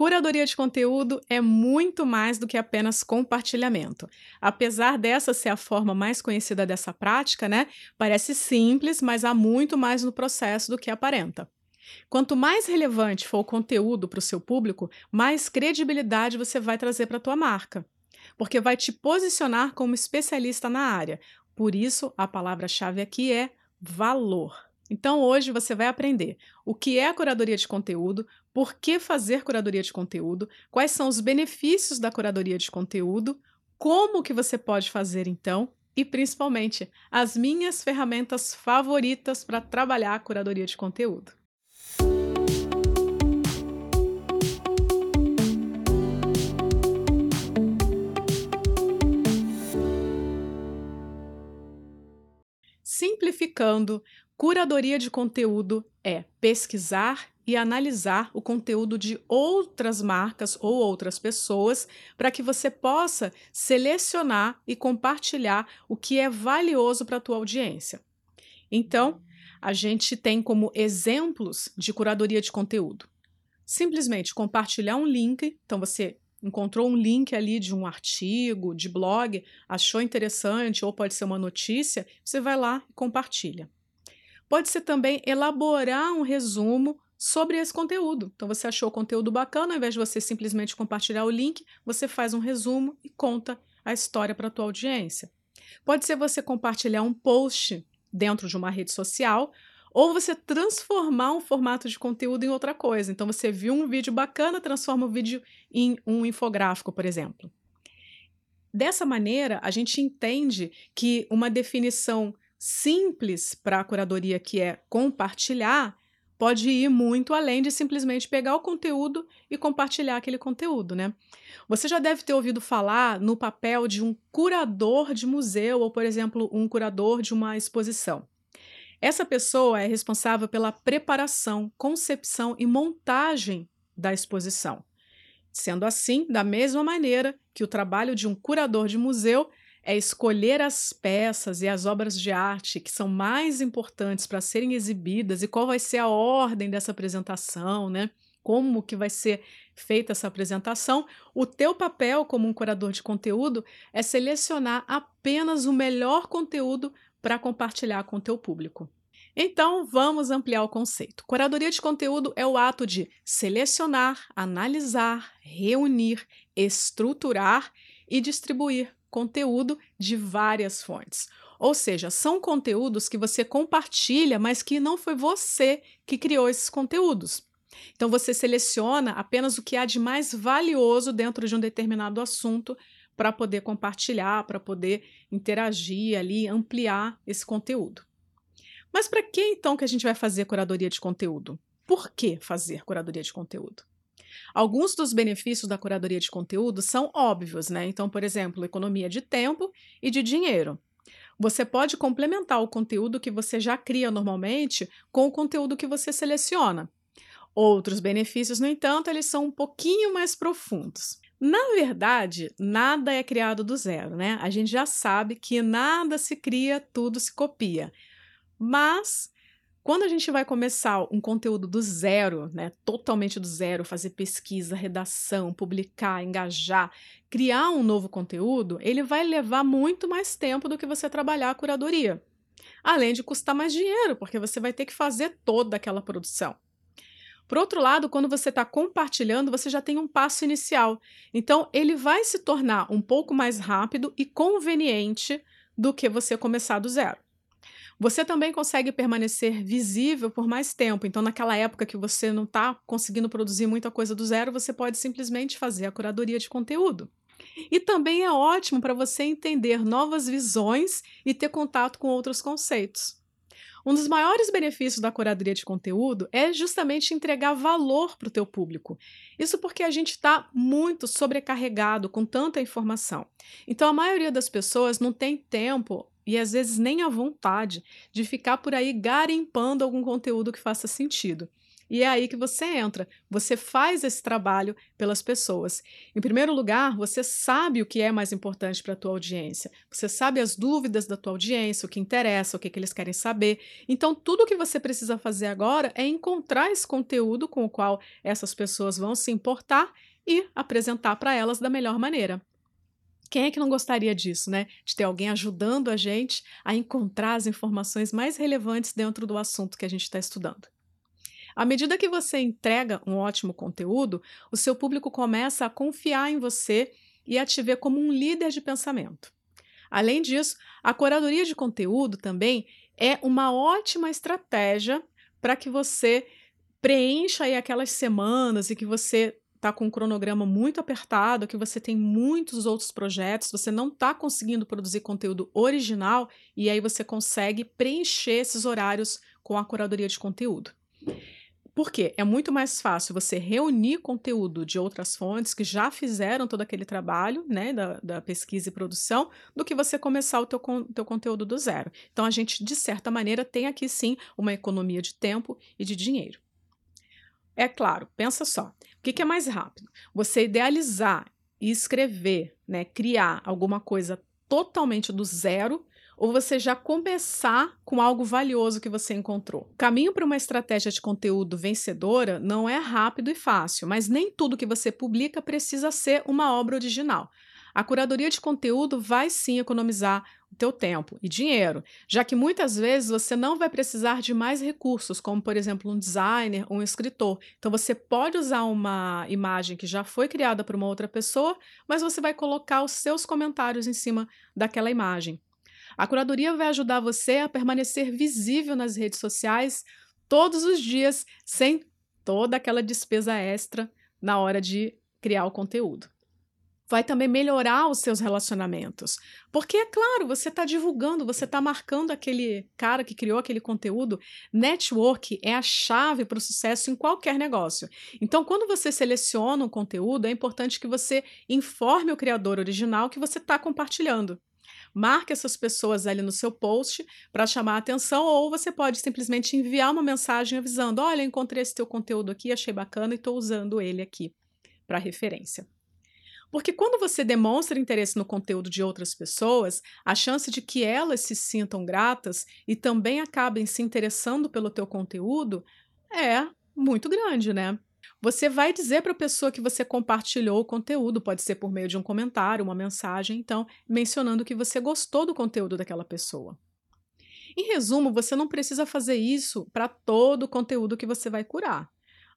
Curadoria de conteúdo é muito mais do que apenas compartilhamento. Apesar dessa ser a forma mais conhecida dessa prática, né? Parece simples, mas há muito mais no processo do que aparenta. Quanto mais relevante for o conteúdo para o seu público, mais credibilidade você vai trazer para a tua marca, porque vai te posicionar como especialista na área. Por isso, a palavra-chave aqui é valor. Então, hoje você vai aprender o que é a curadoria de conteúdo, por que fazer curadoria de conteúdo, quais são os benefícios da curadoria de conteúdo, como que você pode fazer então e principalmente as minhas ferramentas favoritas para trabalhar a curadoria de conteúdo. Simplificando, curadoria de conteúdo é pesquisar e analisar o conteúdo de outras marcas ou outras pessoas para que você possa selecionar e compartilhar o que é valioso para a tua audiência. Então, a gente tem como exemplos de curadoria de conteúdo. Simplesmente compartilhar um link, então você encontrou um link ali de um artigo, de blog, achou interessante ou pode ser uma notícia, você vai lá e compartilha. Pode ser também elaborar um resumo sobre esse conteúdo. Então você achou o conteúdo bacana, ao invés de você simplesmente compartilhar o link, você faz um resumo e conta a história para a tua audiência. Pode ser você compartilhar um post dentro de uma rede social ou você transformar um formato de conteúdo em outra coisa. Então você viu um vídeo bacana, transforma o vídeo em um infográfico, por exemplo. Dessa maneira, a gente entende que uma definição simples para a curadoria, que é compartilhar, pode ir muito além de simplesmente pegar o conteúdo e compartilhar aquele conteúdo, né? Você já deve ter ouvido falar no papel de um curador de museu ou, por exemplo, um curador de uma exposição. Essa pessoa é responsável pela preparação, concepção e montagem da exposição. Sendo assim, da mesma maneira que o trabalho de um curador de museu é escolher as peças e as obras de arte que são mais importantes para serem exibidas e qual vai ser a ordem dessa apresentação, né? Como que vai ser feita essa apresentação, o teu papel como um curador de conteúdo é selecionar apenas o melhor conteúdo para compartilhar com o teu público. Então, vamos ampliar o conceito. Curadoria de conteúdo é o ato de selecionar, analisar, reunir, estruturar e distribuir conteúdo de várias fontes. Ou seja, são conteúdos que você compartilha, mas que não foi você que criou esses conteúdos. Então, você seleciona apenas o que há de mais valioso dentro de um determinado assunto para poder compartilhar, para poder interagir ali, ampliar esse conteúdo. Mas para que então que a gente vai fazer curadoria de conteúdo? Por que fazer curadoria de conteúdo? Alguns dos benefícios da curadoria de conteúdo são óbvios, né? Então, por exemplo, economia de tempo e de dinheiro. Você pode complementar o conteúdo que você já cria normalmente com o conteúdo que você seleciona. Outros benefícios, no entanto, eles são um pouquinho mais profundos. Na verdade, nada é criado do zero, né? A gente já sabe que nada se cria, tudo se copia. Mas quando a gente vai começar um conteúdo do zero, né, totalmente do zero, fazer pesquisa, redação, publicar, engajar, criar um novo conteúdo, ele vai levar muito mais tempo do que você trabalhar a curadoria. Além de custar mais dinheiro, porque você vai ter que fazer toda aquela produção. Por outro lado, quando você está compartilhando, você já tem um passo inicial. Então, ele vai se tornar um pouco mais rápido e conveniente do que você começar do zero. Você também consegue permanecer visível por mais tempo. Então, naquela época que você não está conseguindo produzir muita coisa do zero, você pode simplesmente fazer a curadoria de conteúdo. E também é ótimo para você entender novas visões e ter contato com outros conceitos. Um dos maiores benefícios da curadoria de conteúdo é justamente entregar valor para o teu público. Isso porque a gente está muito sobrecarregado com tanta informação. Então a maioria das pessoas não tem tempo e às vezes nem a vontade de ficar por aí garimpando algum conteúdo que faça sentido. E é aí que você entra. Você faz esse trabalho pelas pessoas. Em primeiro lugar, você sabe o que é mais importante para a tua audiência. Você sabe as dúvidas da tua audiência, o que interessa, o que, que eles querem saber. Então, tudo o que você precisa fazer agora é encontrar esse conteúdo com o qual essas pessoas vão se importar e apresentar para elas da melhor maneira. Quem é que não gostaria disso, né? De ter alguém ajudando a gente a encontrar as informações mais relevantes dentro do assunto que a gente está estudando. À medida que você entrega um ótimo conteúdo, o seu público começa a confiar em você e a te ver como um líder de pensamento. Além disso, a curadoria de conteúdo também é uma ótima estratégia para que você preencha aí aquelas semanas e que você está com um cronograma muito apertado, que você tem muitos outros projetos, você não está conseguindo produzir conteúdo original e aí você consegue preencher esses horários com a curadoria de conteúdo. Por quê? É muito mais fácil você reunir conteúdo de outras fontes que já fizeram todo aquele trabalho né, da, da pesquisa e produção do que você começar o teu, teu conteúdo do zero. Então, a gente, de certa maneira, tem aqui sim uma economia de tempo e de dinheiro. É claro, pensa só, o que, que é mais rápido? Você idealizar e escrever, né, criar alguma coisa totalmente do zero ou você já começar com algo valioso que você encontrou. O caminho para uma estratégia de conteúdo vencedora não é rápido e fácil, mas nem tudo que você publica precisa ser uma obra original. A curadoria de conteúdo vai sim economizar teu tempo e dinheiro, já que muitas vezes você não vai precisar de mais recursos, como por exemplo um designer um escritor. Então você pode usar uma imagem que já foi criada por uma outra pessoa, mas você vai colocar os seus comentários em cima daquela imagem. A curadoria vai ajudar você a permanecer visível nas redes sociais todos os dias, sem toda aquela despesa extra na hora de criar o conteúdo vai também melhorar os seus relacionamentos. Porque, é claro, você está divulgando, você está marcando aquele cara que criou aquele conteúdo. Network é a chave para o sucesso em qualquer negócio. Então, quando você seleciona um conteúdo, é importante que você informe o criador original que você está compartilhando. Marque essas pessoas ali no seu post para chamar a atenção, ou você pode simplesmente enviar uma mensagem avisando: olha, encontrei esse teu conteúdo aqui, achei bacana e estou usando ele aqui para referência. Porque quando você demonstra interesse no conteúdo de outras pessoas, a chance de que elas se sintam gratas e também acabem se interessando pelo teu conteúdo é muito grande, né? Você vai dizer para a pessoa que você compartilhou o conteúdo, pode ser por meio de um comentário, uma mensagem, então, mencionando que você gostou do conteúdo daquela pessoa. Em resumo, você não precisa fazer isso para todo o conteúdo que você vai curar.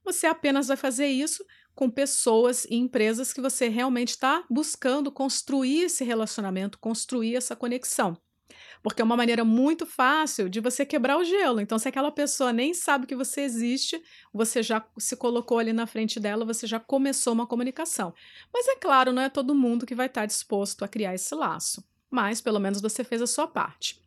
Você apenas vai fazer isso com pessoas e empresas que você realmente está buscando construir esse relacionamento, construir essa conexão. Porque é uma maneira muito fácil de você quebrar o gelo. Então, se aquela pessoa nem sabe que você existe, você já se colocou ali na frente dela, você já começou uma comunicação. Mas é claro, não é todo mundo que vai estar disposto a criar esse laço. Mas pelo menos você fez a sua parte.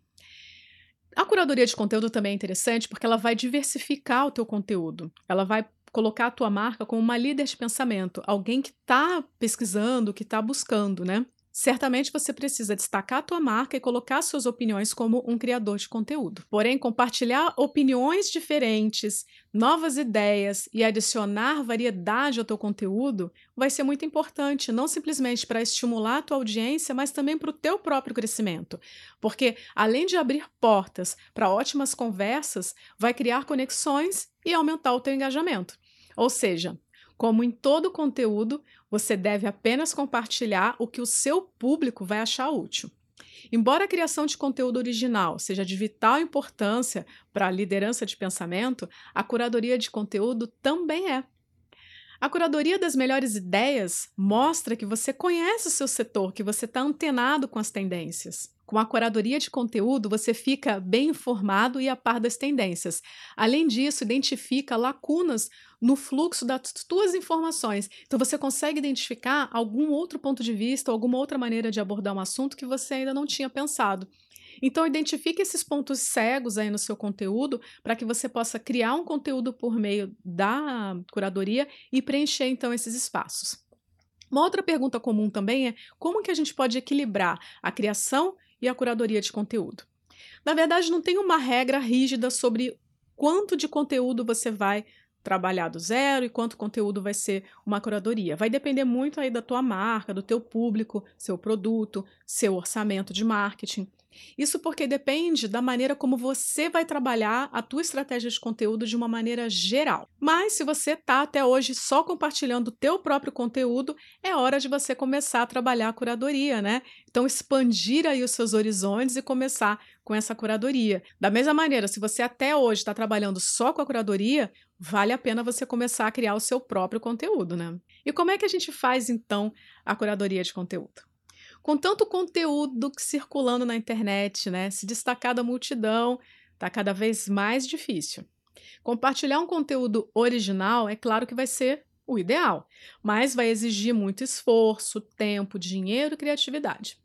A curadoria de conteúdo também é interessante porque ela vai diversificar o teu conteúdo. Ela vai colocar a tua marca como uma líder de pensamento, alguém que está pesquisando, que está buscando, né? Certamente você precisa destacar a tua marca e colocar suas opiniões como um criador de conteúdo. Porém, compartilhar opiniões diferentes, novas ideias e adicionar variedade ao teu conteúdo vai ser muito importante, não simplesmente para estimular a tua audiência, mas também para o teu próprio crescimento. Porque além de abrir portas para ótimas conversas, vai criar conexões e aumentar o teu engajamento. Ou seja, como em todo conteúdo, você deve apenas compartilhar o que o seu público vai achar útil. Embora a criação de conteúdo original seja de vital importância para a liderança de pensamento, a curadoria de conteúdo também é. A curadoria das melhores ideias mostra que você conhece o seu setor, que você está antenado com as tendências. Com a curadoria de conteúdo, você fica bem informado e a par das tendências. Além disso, identifica lacunas no fluxo das tuas informações. Então, você consegue identificar algum outro ponto de vista, alguma outra maneira de abordar um assunto que você ainda não tinha pensado. Então, identifique esses pontos cegos aí no seu conteúdo para que você possa criar um conteúdo por meio da curadoria e preencher então esses espaços. Uma outra pergunta comum também é como que a gente pode equilibrar a criação e a curadoria de conteúdo. Na verdade, não tem uma regra rígida sobre quanto de conteúdo você vai trabalhar do zero e quanto conteúdo vai ser uma curadoria. Vai depender muito aí da tua marca, do teu público, seu produto, seu orçamento de marketing. Isso porque depende da maneira como você vai trabalhar a tua estratégia de conteúdo de uma maneira geral. Mas se você está até hoje só compartilhando o teu próprio conteúdo, é hora de você começar a trabalhar a curadoria, né? Então expandir aí os seus horizontes e começar com essa curadoria. Da mesma maneira, se você até hoje está trabalhando só com a curadoria, vale a pena você começar a criar o seu próprio conteúdo, né? E como é que a gente faz então a curadoria de conteúdo? Com tanto conteúdo circulando na internet, né, se destacar da multidão está cada vez mais difícil. Compartilhar um conteúdo original é claro que vai ser o ideal, mas vai exigir muito esforço, tempo, dinheiro e criatividade.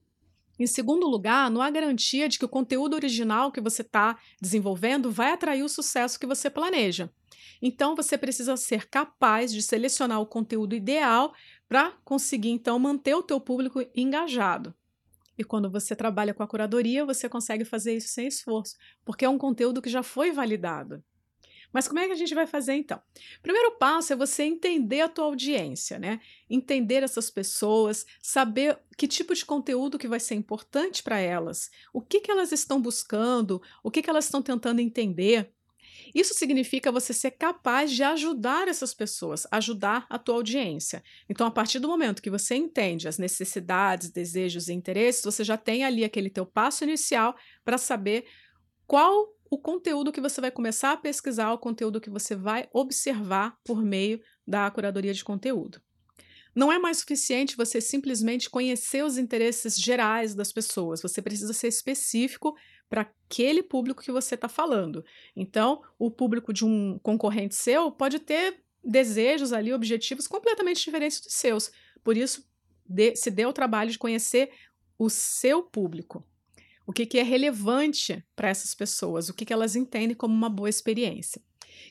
Em segundo lugar, não há garantia de que o conteúdo original que você está desenvolvendo vai atrair o sucesso que você planeja. Então, você precisa ser capaz de selecionar o conteúdo ideal para conseguir, então, manter o teu público engajado. E quando você trabalha com a curadoria, você consegue fazer isso sem esforço, porque é um conteúdo que já foi validado. Mas como é que a gente vai fazer então? Primeiro passo é você entender a tua audiência, né? Entender essas pessoas, saber que tipo de conteúdo que vai ser importante para elas, o que, que elas estão buscando, o que, que elas estão tentando entender. Isso significa você ser capaz de ajudar essas pessoas, ajudar a tua audiência. Então, a partir do momento que você entende as necessidades, desejos e interesses, você já tem ali aquele teu passo inicial para saber qual o conteúdo que você vai começar a pesquisar, o conteúdo que você vai observar por meio da curadoria de conteúdo. Não é mais suficiente você simplesmente conhecer os interesses gerais das pessoas, você precisa ser específico para aquele público que você está falando. Então, o público de um concorrente seu pode ter desejos ali, objetivos completamente diferentes dos seus. Por isso, se dê o trabalho de conhecer o seu público. O que, que é relevante para essas pessoas, o que, que elas entendem como uma boa experiência.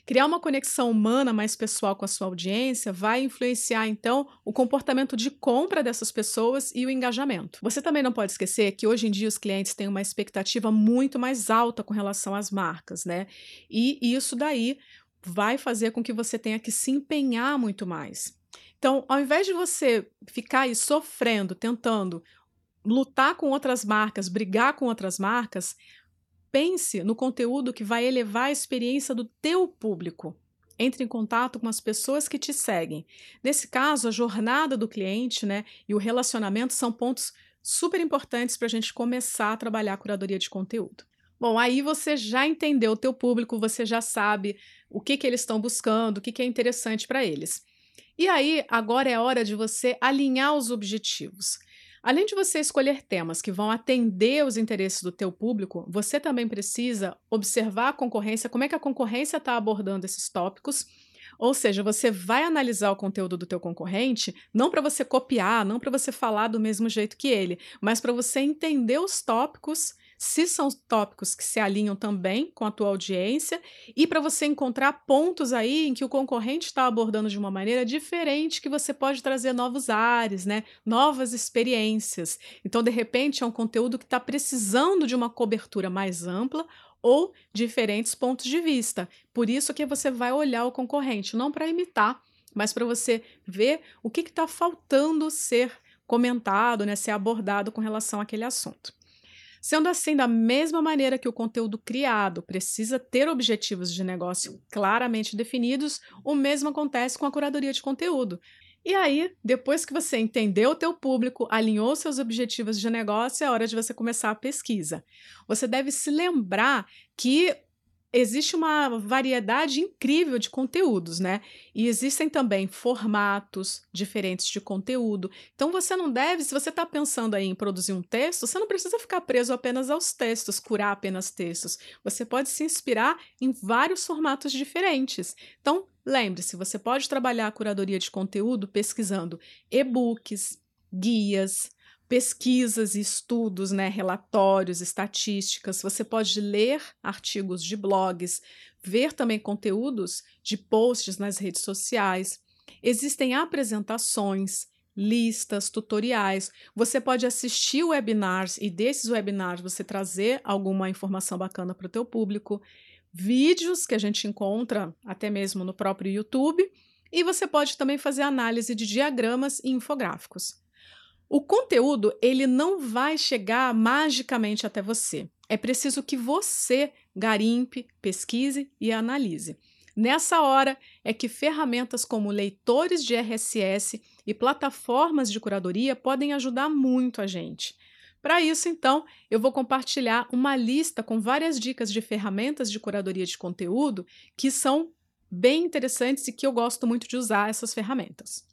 Criar uma conexão humana mais pessoal com a sua audiência vai influenciar, então, o comportamento de compra dessas pessoas e o engajamento. Você também não pode esquecer que hoje em dia os clientes têm uma expectativa muito mais alta com relação às marcas, né? E isso daí vai fazer com que você tenha que se empenhar muito mais. Então, ao invés de você ficar aí sofrendo, tentando lutar com outras marcas, brigar com outras marcas, Pense no conteúdo que vai elevar a experiência do teu público. Entre em contato com as pessoas que te seguem. Nesse caso, a jornada do cliente né, e o relacionamento são pontos super importantes para a gente começar a trabalhar a curadoria de conteúdo. Bom, aí você já entendeu o teu público, você já sabe o que, que eles estão buscando, o que, que é interessante para eles. E aí, agora é hora de você alinhar os objetivos. Além de você escolher temas que vão atender os interesses do teu público, você também precisa observar a concorrência, como é que a concorrência está abordando esses tópicos. Ou seja, você vai analisar o conteúdo do teu concorrente não para você copiar, não para você falar do mesmo jeito que ele, mas para você entender os tópicos se são tópicos que se alinham também com a tua audiência e para você encontrar pontos aí em que o concorrente está abordando de uma maneira diferente que você pode trazer novos ares, né? Novas experiências. Então, de repente, é um conteúdo que está precisando de uma cobertura mais ampla ou diferentes pontos de vista. Por isso que você vai olhar o concorrente, não para imitar, mas para você ver o que está faltando ser comentado, né, ser abordado com relação àquele assunto. Sendo assim, da mesma maneira que o conteúdo criado precisa ter objetivos de negócio claramente definidos, o mesmo acontece com a curadoria de conteúdo. E aí, depois que você entendeu o teu público, alinhou seus objetivos de negócio, é hora de você começar a pesquisa. Você deve se lembrar que existe uma variedade incrível de conteúdos, né? E existem também formatos diferentes de conteúdo. Então você não deve, se você está pensando aí em produzir um texto, você não precisa ficar preso apenas aos textos, curar apenas textos. Você pode se inspirar em vários formatos diferentes. Então, lembre-se, você pode trabalhar a curadoria de conteúdo pesquisando e-books, guias, pesquisas e estudos, né, relatórios, estatísticas. Você pode ler artigos de blogs, ver também conteúdos de posts nas redes sociais. Existem apresentações, listas, tutoriais. Você pode assistir webinars e desses webinars você trazer alguma informação bacana para o teu público. vídeos que a gente encontra até mesmo no próprio YouTube, e você pode também fazer análise de diagramas e infográficos. O conteúdo, ele não vai chegar magicamente até você. É preciso que você garimpe, pesquise e analise. Nessa hora é que ferramentas como leitores de RSS e plataformas de curadoria podem ajudar muito a gente. Para isso, então, eu vou compartilhar uma lista com várias dicas de ferramentas de curadoria de conteúdo que são bem interessantes e que eu gosto muito de usar essas ferramentas.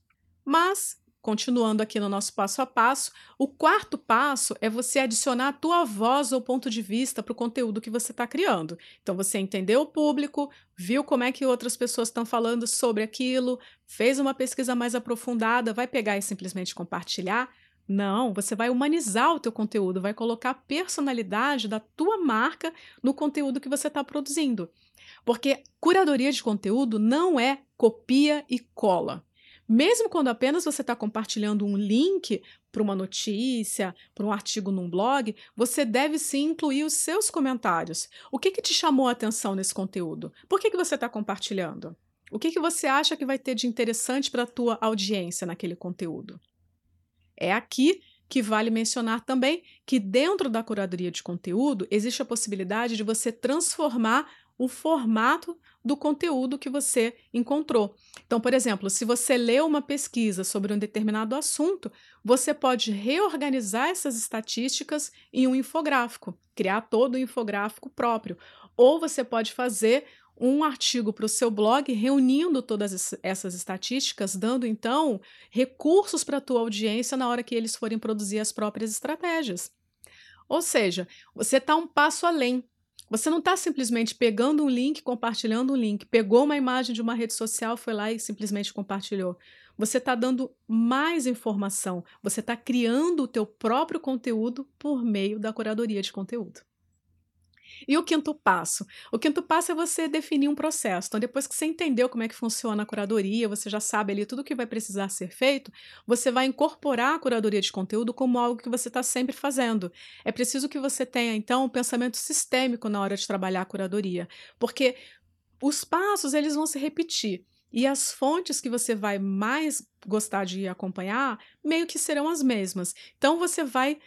Mas, continuando aqui no nosso passo a passo, o quarto passo é você adicionar a tua voz ou ponto de vista para o conteúdo que você está criando. Então, você entendeu o público, viu como é que outras pessoas estão falando sobre aquilo, fez uma pesquisa mais aprofundada, vai pegar e simplesmente compartilhar não, você vai humanizar o teu conteúdo, vai colocar a personalidade da tua marca no conteúdo que você está produzindo. Porque curadoria de conteúdo não é copia e cola. Mesmo quando apenas você está compartilhando um link para uma notícia, para um artigo num blog, você deve sim incluir os seus comentários. O que, que te chamou a atenção nesse conteúdo? Por que, que você está compartilhando? O que, que você acha que vai ter de interessante para a tua audiência naquele conteúdo? É aqui que vale mencionar também que dentro da curadoria de conteúdo existe a possibilidade de você transformar o formato do conteúdo que você encontrou. Então, por exemplo, se você leu uma pesquisa sobre um determinado assunto, você pode reorganizar essas estatísticas em um infográfico, criar todo o infográfico próprio. Ou você pode fazer um artigo para o seu blog reunindo todas essas estatísticas, dando então recursos para a tua audiência na hora que eles forem produzir as próprias estratégias. Ou seja, você está um passo além. Você não está simplesmente pegando um link, compartilhando um link, pegou uma imagem de uma rede social, foi lá e simplesmente compartilhou. Você está dando mais informação, você está criando o teu próprio conteúdo por meio da curadoria de conteúdo. E o quinto passo? O quinto passo é você definir um processo. Então, depois que você entendeu como é que funciona a curadoria, você já sabe ali tudo o que vai precisar ser feito, você vai incorporar a curadoria de conteúdo como algo que você está sempre fazendo. É preciso que você tenha, então, um pensamento sistêmico na hora de trabalhar a curadoria, porque os passos eles vão se repetir. E as fontes que você vai mais gostar de acompanhar meio que serão as mesmas. Então você vai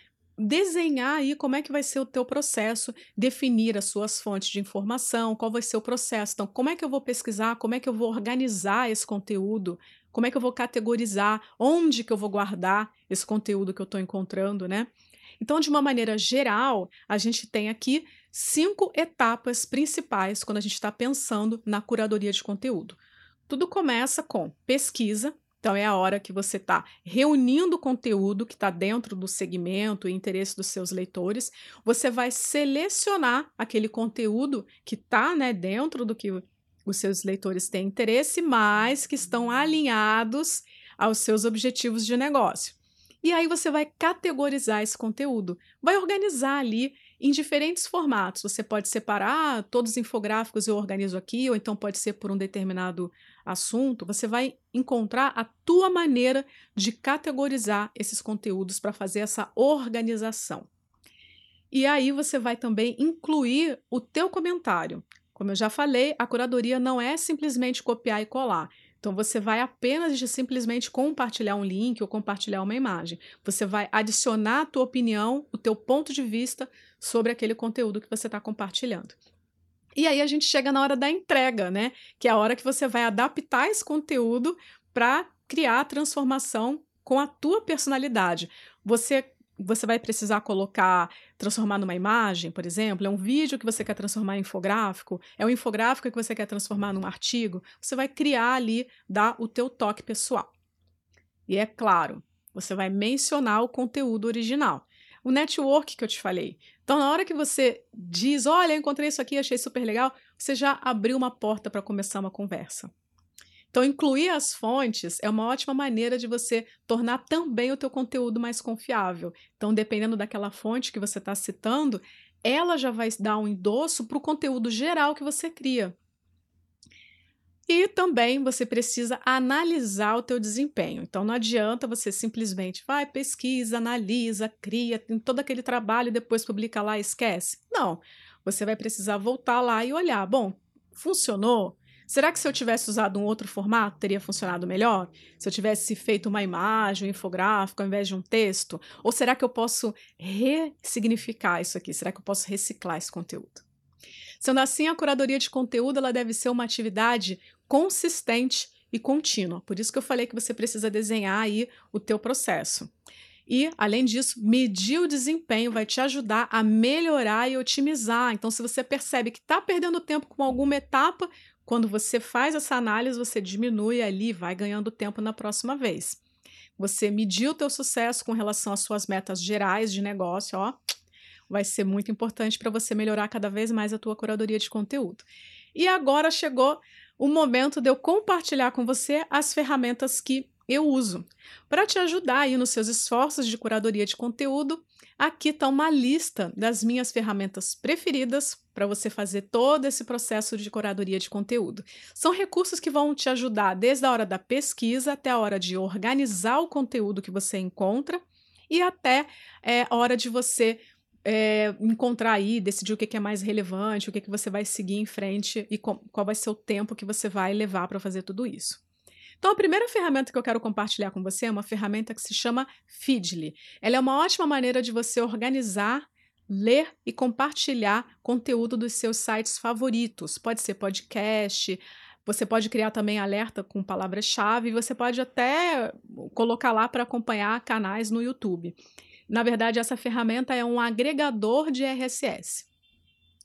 desenhar aí como é que vai ser o teu processo, definir as suas fontes de informação, qual vai ser o processo. Então, como é que eu vou pesquisar, como é que eu vou organizar esse conteúdo, como é que eu vou categorizar, onde que eu vou guardar esse conteúdo que eu estou encontrando, né? Então, de uma maneira geral, a gente tem aqui cinco etapas principais quando a gente está pensando na curadoria de conteúdo. Tudo começa com pesquisa, então, é a hora que você está reunindo o conteúdo que está dentro do segmento e interesse dos seus leitores. Você vai selecionar aquele conteúdo que está né, dentro do que os seus leitores têm interesse, mas que estão alinhados aos seus objetivos de negócio. E aí você vai categorizar esse conteúdo, vai organizar ali em diferentes formatos. Você pode separar ah, todos os infográficos eu organizo aqui, ou então pode ser por um determinado assunto. Você vai encontrar a tua maneira de categorizar esses conteúdos para fazer essa organização. E aí você vai também incluir o teu comentário. Como eu já falei, a curadoria não é simplesmente copiar e colar. Então você vai apenas de simplesmente compartilhar um link ou compartilhar uma imagem. Você vai adicionar a tua opinião, o teu ponto de vista sobre aquele conteúdo que você está compartilhando. E aí a gente chega na hora da entrega, né? Que é a hora que você vai adaptar esse conteúdo para criar a transformação com a tua personalidade. Você você vai precisar colocar, transformar numa imagem, por exemplo, é um vídeo que você quer transformar em infográfico, é um infográfico que você quer transformar num artigo, você vai criar ali, dar o teu toque pessoal. E é claro, você vai mencionar o conteúdo original. O network que eu te falei. Então, na hora que você diz, olha, eu encontrei isso aqui, achei super legal, você já abriu uma porta para começar uma conversa. Então, incluir as fontes é uma ótima maneira de você tornar também o teu conteúdo mais confiável. Então, dependendo daquela fonte que você está citando, ela já vai dar um endosso para o conteúdo geral que você cria. E também você precisa analisar o teu desempenho. Então não adianta você simplesmente vai, pesquisa, analisa, cria, tem todo aquele trabalho e depois publica lá e esquece. Não. você vai precisar voltar lá e olhar. Bom, funcionou? Será que se eu tivesse usado um outro formato teria funcionado melhor? Se eu tivesse feito uma imagem, um infográfico ao invés de um texto? Ou será que eu posso ressignificar isso aqui? Será que eu posso reciclar esse conteúdo? Sendo assim, a curadoria de conteúdo ela deve ser uma atividade consistente e contínua. Por isso que eu falei que você precisa desenhar aí o teu processo. E, além disso, medir o desempenho vai te ajudar a melhorar e otimizar. Então, se você percebe que está perdendo tempo com alguma etapa, quando você faz essa análise, você diminui ali, vai ganhando tempo na próxima vez. Você medir o teu sucesso com relação às suas metas gerais de negócio, ó, vai ser muito importante para você melhorar cada vez mais a tua curadoria de conteúdo. E agora chegou o momento de eu compartilhar com você as ferramentas que eu uso. Para te ajudar aí nos seus esforços de curadoria de conteúdo, aqui está uma lista das minhas ferramentas preferidas para você fazer todo esse processo de curadoria de conteúdo. São recursos que vão te ajudar desde a hora da pesquisa até a hora de organizar o conteúdo que você encontra e até é, a hora de você é, encontrar aí, decidir o que, que é mais relevante, o que, que você vai seguir em frente e com, qual vai ser o tempo que você vai levar para fazer tudo isso. Então, a primeira ferramenta que eu quero compartilhar com você é uma ferramenta que se chama Feedly. Ela é uma ótima maneira de você organizar, ler e compartilhar conteúdo dos seus sites favoritos. Pode ser podcast, você pode criar também alerta com palavras-chave, você pode até colocar lá para acompanhar canais no YouTube. Na verdade, essa ferramenta é um agregador de RSS.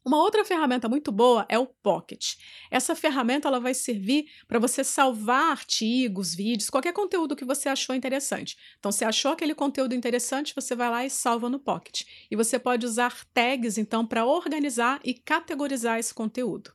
Uma outra ferramenta muito boa é o Pocket. Essa ferramenta ela vai servir para você salvar artigos, vídeos, qualquer conteúdo que você achou interessante. Então, se achou aquele conteúdo interessante, você vai lá e salva no Pocket. E você pode usar tags, então, para organizar e categorizar esse conteúdo.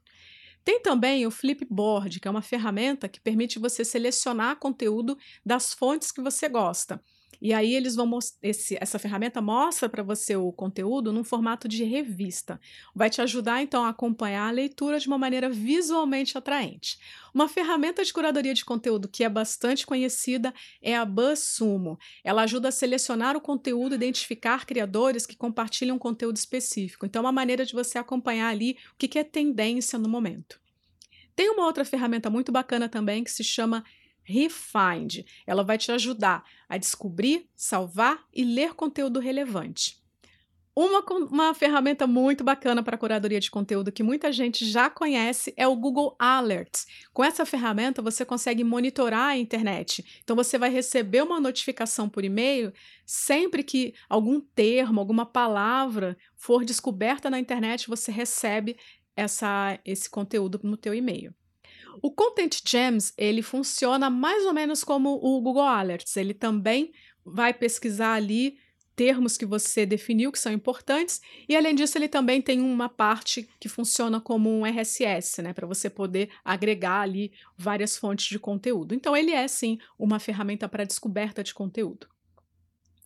Tem também o Flipboard, que é uma ferramenta que permite você selecionar conteúdo das fontes que você gosta. E aí eles vão esse, essa ferramenta mostra para você o conteúdo num formato de revista. Vai te ajudar então a acompanhar a leitura de uma maneira visualmente atraente. Uma ferramenta de curadoria de conteúdo que é bastante conhecida é a BuzzSumo. Ela ajuda a selecionar o conteúdo e identificar criadores que compartilham conteúdo específico. Então, é uma maneira de você acompanhar ali o que é tendência no momento. Tem uma outra ferramenta muito bacana também que se chama Refind. Ela vai te ajudar a descobrir, salvar e ler conteúdo relevante. Uma, uma ferramenta muito bacana para curadoria de conteúdo que muita gente já conhece é o Google Alerts. Com essa ferramenta, você consegue monitorar a internet. Então, você vai receber uma notificação por e-mail sempre que algum termo, alguma palavra for descoberta na internet, você recebe essa, esse conteúdo no teu e-mail. O Content Gems, ele funciona mais ou menos como o Google Alerts. Ele também vai pesquisar ali termos que você definiu que são importantes, e além disso, ele também tem uma parte que funciona como um RSS, né, para você poder agregar ali várias fontes de conteúdo. Então, ele é sim uma ferramenta para descoberta de conteúdo.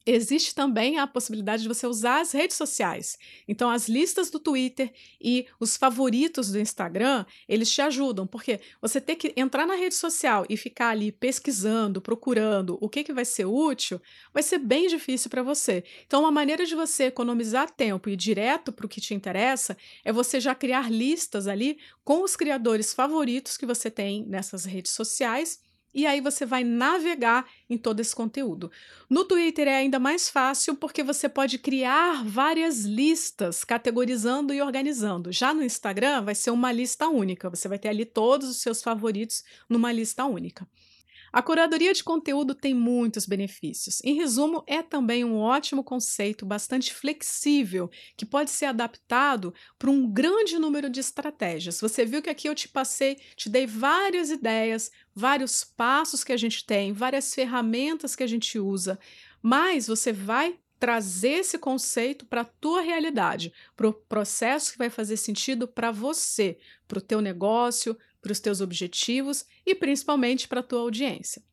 Existe também a possibilidade de você usar as redes sociais. Então, as listas do Twitter e os favoritos do Instagram, eles te ajudam, porque você ter que entrar na rede social e ficar ali pesquisando, procurando o que, que vai ser útil, vai ser bem difícil para você. Então, uma maneira de você economizar tempo e ir direto para o que te interessa é você já criar listas ali com os criadores favoritos que você tem nessas redes sociais e aí você vai navegar em todo esse conteúdo. No Twitter é ainda mais fácil porque você pode criar várias listas, categorizando e organizando. Já no Instagram vai ser uma lista única, você vai ter ali todos os seus favoritos numa lista única. A curadoria de conteúdo tem muitos benefícios. Em resumo, é também um ótimo conceito, bastante flexível, que pode ser adaptado para um grande número de estratégias. Você viu que aqui eu te passei, te dei várias ideias, vários passos que a gente tem, várias ferramentas que a gente usa, mas você vai trazer esse conceito para a tua realidade, para o processo que vai fazer sentido para você, para o teu negócio, para os teus objetivos e principalmente para a tua audiência.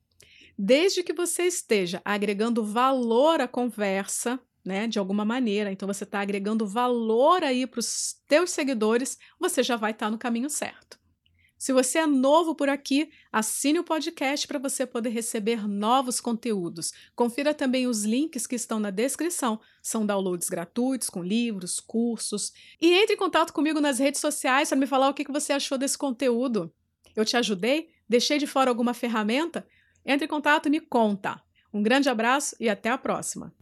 Desde que você esteja agregando valor à conversa, né, de alguma maneira, então você está agregando valor aí para os teus seguidores, você já vai estar tá no caminho certo. Se você é novo por aqui, assine o podcast para você poder receber novos conteúdos. Confira também os links que estão na descrição. São downloads gratuitos com livros, cursos. E entre em contato comigo nas redes sociais para me falar o que você achou desse conteúdo. Eu te ajudei? Deixei de fora alguma ferramenta? Entre em contato e me conta. Um grande abraço e até a próxima!